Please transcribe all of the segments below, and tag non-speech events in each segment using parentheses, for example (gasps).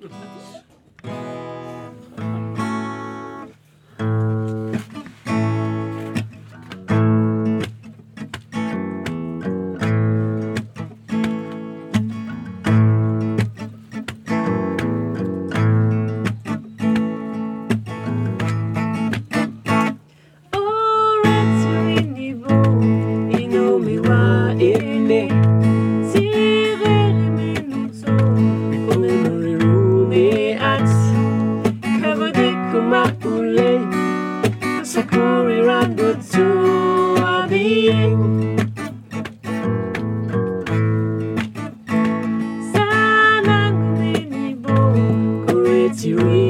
よし。To. you.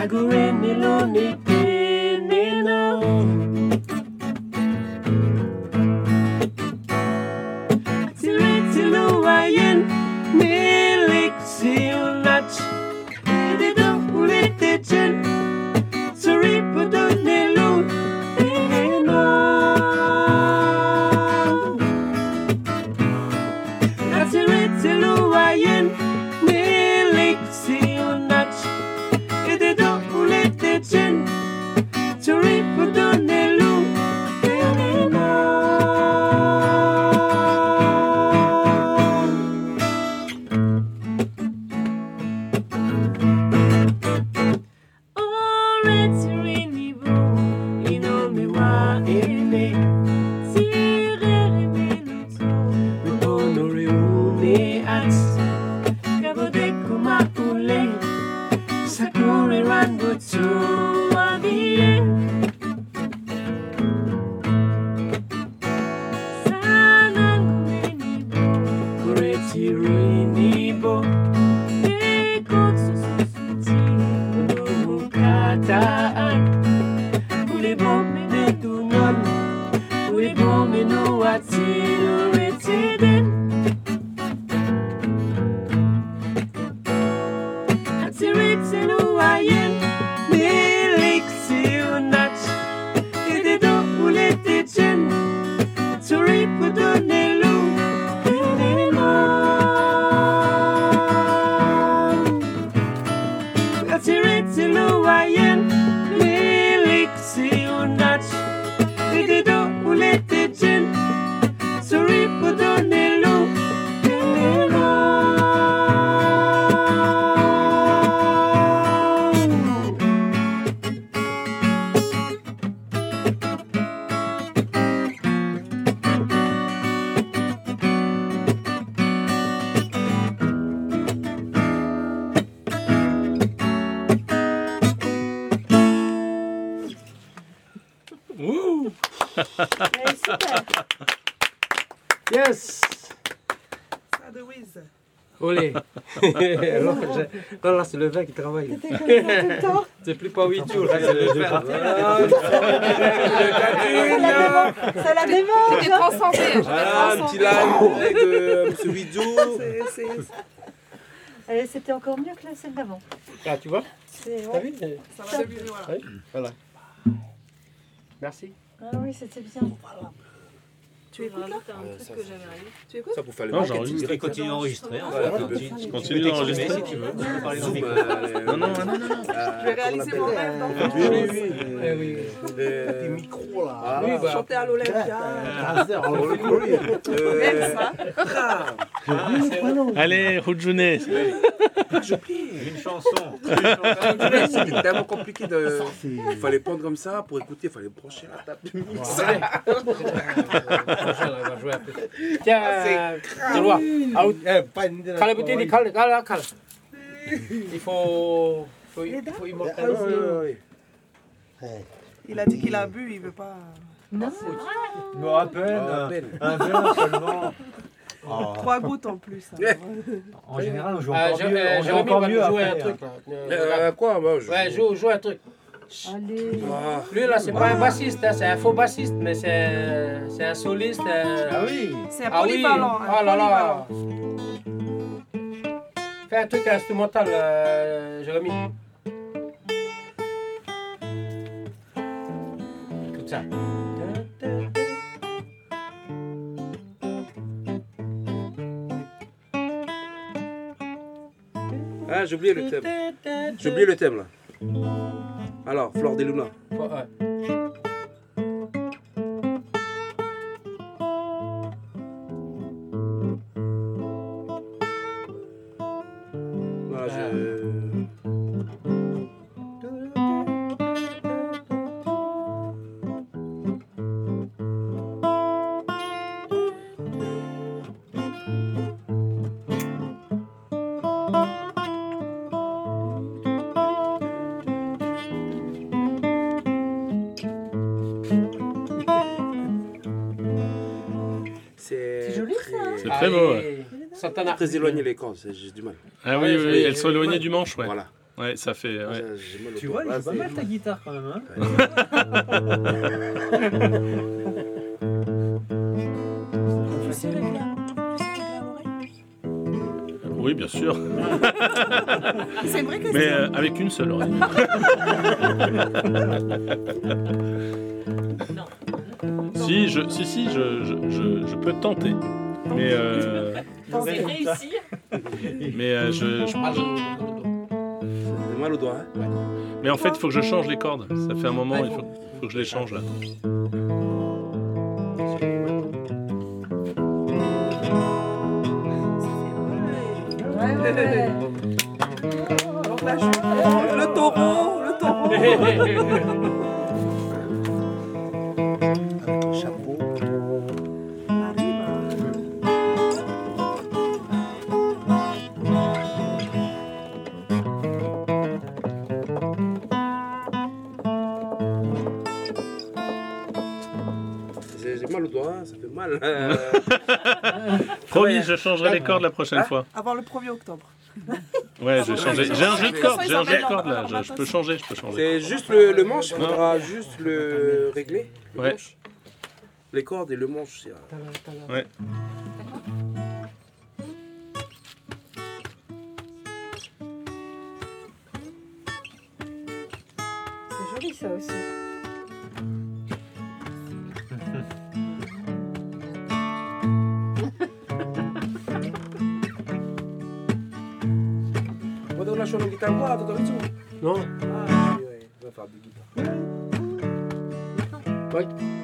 Chagore Miloniki red serenity. Wouh! hey, super! Yes! (laughs) Ça de whiz! Olé! (laughs) Alors, là, c'est le vin qui travaille. (laughs) C'est plus pas 8 jours, là, c'est le vin. Ça la! Voilà, un petit live C'était encore mieux que la scène d'avant. Ah, tu vois? T'as vu? Ça va, voilà. Voilà. Merci. Ah oui, c'était bien. Tu écoutes là Tu écoutes Ça pour faire le Non, j'enregistre. Continue d'enregistrer. hein, Continue d'enregistrer. si tu veux. Euh, Non, non, non, non, non. euh, Je vais réaliser mon rêve. Eh oui. Euh, Des micros là. Ah, Oui, bah. Chanter à l'Olympia. Courir. Même ça. Allez, Rujune. Une chanson. C'était tellement compliqué de. Il fallait prendre comme ça pour écouter, il fallait brancher la table de mix. (laughs) Prochain, on va jouer un peu. Tiens, kale. Il faut, faut, il faut immortaliser. Il a dit qu'il a bu, il veut pas. Non, me rappelle Ah, un, Ben. un verre seulement. Oh. Trois gouttes en plus. Alors. En général, on joue Ah, encore mieux. euh, On joue Jérémy encore va mieux jouer un truc hein. là. Euh, quoi moi, je... Ouais, joue, joue un truc. Allez. Ah, Lui là, c'est pas un bassiste, hein, c'est un faux bassiste, mais c'est c'est un soliste. euh, Ah oui. C'est un Ah oui, polyvalent. oh là là. polyvalent. Fais un truc instrumental, euh, Jérémy. Tout ça. ah j'ai oublié le thème. J'ai oublié le thème là. Alors, Fleur des Luna. Allez, Santana. Très éloigné les cordes, c'est- j'ai du mal. Ah oui, oui, oui, elles sont éloignées du manche, ouais. Voilà. Ouais, ça fait. ouais. Au Tu vois, il joue pas mal ta (laughs) guitare quand même. Hein Oui, bien sûr. C'est vrai que Mais c'est. euh, avec une seule oreille. (laughs) si, je, si, si, je, je, je, je peux tenter. Mais, euh, Réussir. (laughs) mais, euh, je, je- J'ai mal au doigt. Hein. mais en fait, il faut que je change les cordes. Ça fait un moment, il faut, faut que je les change là. Ouais, ouais, ouais. Donc là, je- Le taureau, le taureau. (laughs) Je changerai les cordes la prochaine fois. Avant le 1er octobre. Ouais, je vais changer. J'ai un jeu de cordes, j'ai un jeu de cordes là. Je, je peux changer, je peux changer. C'est juste le, le manche, il faudra juste le régler. Le Ouais. manche. Les cordes et le manche. c'est, Ouais. C'est joli ça aussi. Vuoi lasciare una chitarra qua, tutto il Non Ah, sì, ouais, on va faire du guitare. Ouais. One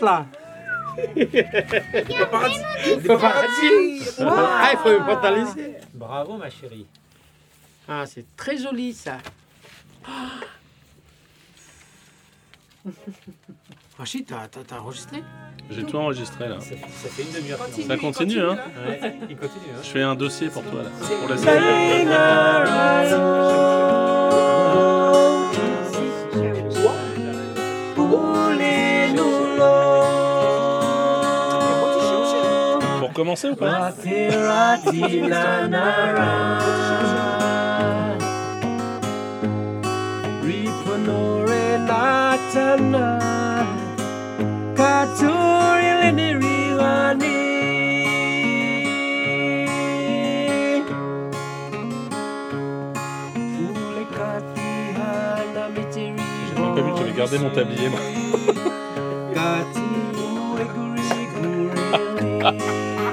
il Paparazzi. Des paparazzi Ah, il faut laisser Bravo, ma chérie. Ah, c'est très joli ça (gasps) Rachid, t'as t'as- t'as enregistré? J'ai tout enregistré là. Ça, ça fait une demi-heure. qu'on Ça continue, hein. Ouais, il continue. Hein. Je fais un dossier pour toi là. Pour la série. Commencer ou pas? J'ai pas vu que j'avais gardé mon tablier moi. (laughs)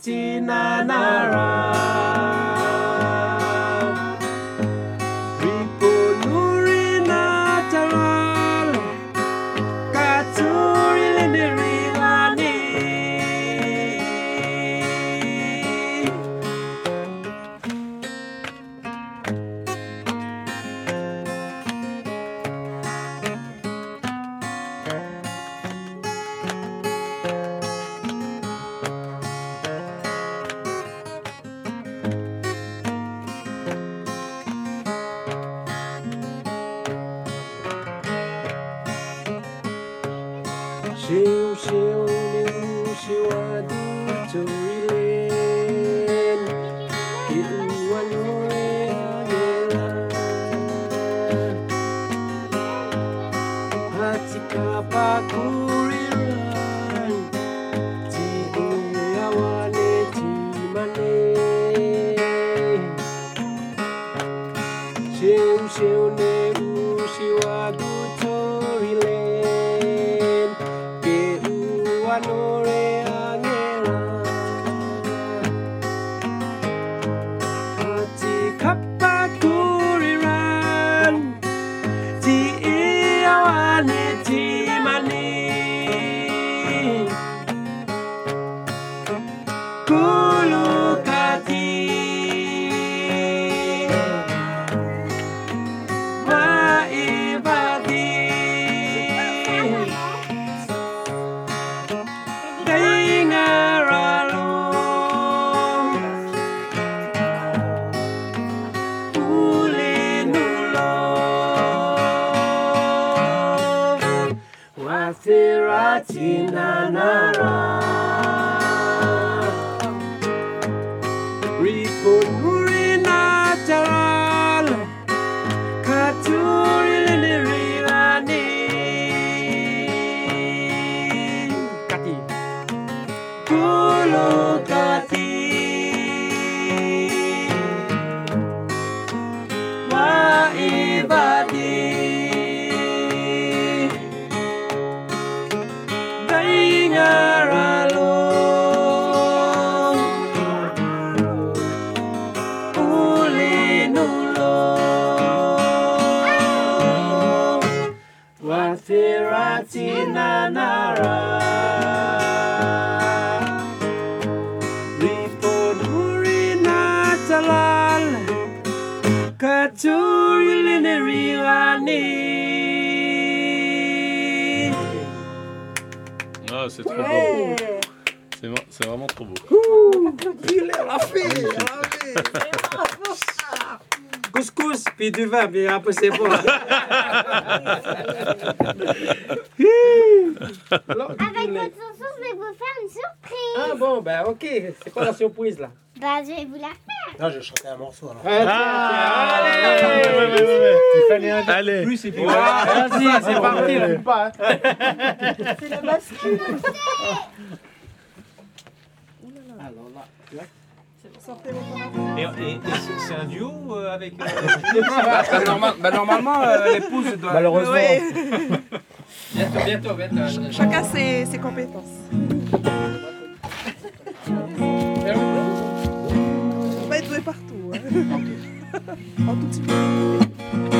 Latina Nara. Chinanara. Natalal Katuri Ah, c'est trop beau. Ouais. C'est vra- C'est vraiment trop beau. Il (laughs) puis du vin, puis après c'est bon. Avec votre chanson, je vais vous faire une surprise. Ah bon, ben ok, c'est quoi la surprise là? Bah, je vais vous la faire. Non, je vais chanter un morceau alors. Ah, ouais, allez. ouais, ouais, ouais. Il fallait un Allez. plus et puis Ouais, Vas-y, c'est parti là. pas. hein? C'est la bascule. Alors là, parents. Et, et- et c'est- un duo euh, avec. euh, Bah, bah, normal- bah, normalement, euh, l'épouse doit. malheureusement. Ouais. (laughs) Bientôt, bientôt, bientôt. Chacun ses, ses compétences. Faut pas être doué partout. Hein. (laughs) en toute simplicité. Est-ce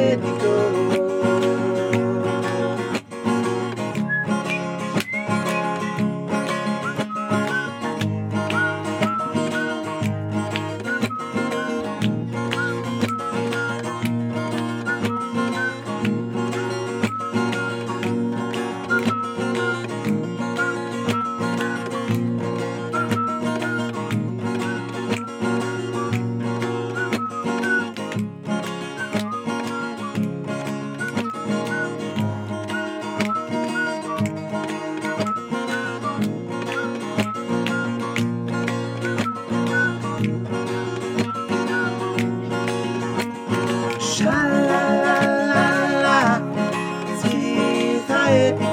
baby girl. quiet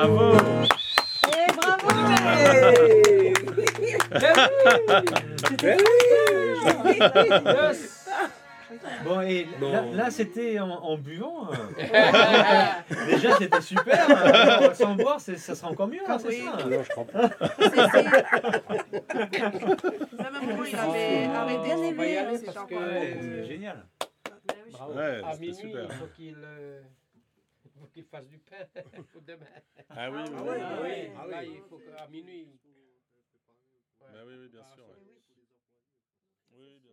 Bravo. Eh, bravo Bon, et là, là, c'était en, en buvant. euh. (laughs) Déjà, c'était super. euh, sans boire, ça sera encore mieux. hein, c'est Oui. ça. Non, je comprends. Même un moment, il avait arrêté. On va y aller c'est génial. Bravo. Ouais, à c'était minuit, super. il faut qu'il euh, il faut qu'il fasse du pain (laughs) pour demain. Ah oui, oui, Ah oui. oui, Ah oui. ah oui, là, il faut qu'à minuit. Bah oui, oui, bien sûr. ouais. Oui, bien